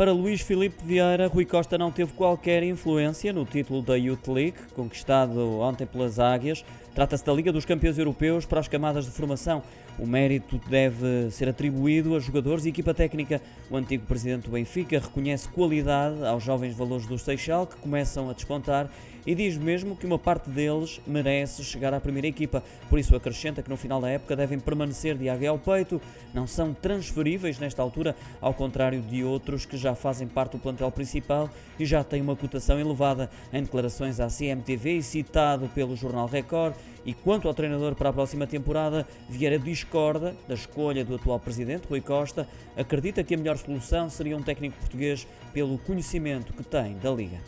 Para Luís Filipe Vieira, Rui Costa não teve qualquer influência no título da Youth League, conquistado ontem pelas Águias. Trata-se da Liga dos Campeões Europeus para as camadas de formação. O mérito deve ser atribuído a jogadores e equipa técnica. O antigo presidente do Benfica reconhece qualidade aos jovens valores do Seixal que começam a despontar e diz mesmo que uma parte deles merece chegar à primeira equipa. Por isso acrescenta que no final da época devem permanecer de águia ao peito, não são transferíveis nesta altura, ao contrário de outros que já fazem parte do plantel principal e já têm uma cotação elevada. Em declarações à CMTV e citado pelo jornal Record, e quanto ao treinador para a próxima temporada, Vieira discorda da escolha do atual presidente, Rui Costa, acredita que a melhor solução seria um técnico português pelo conhecimento que tem da Liga.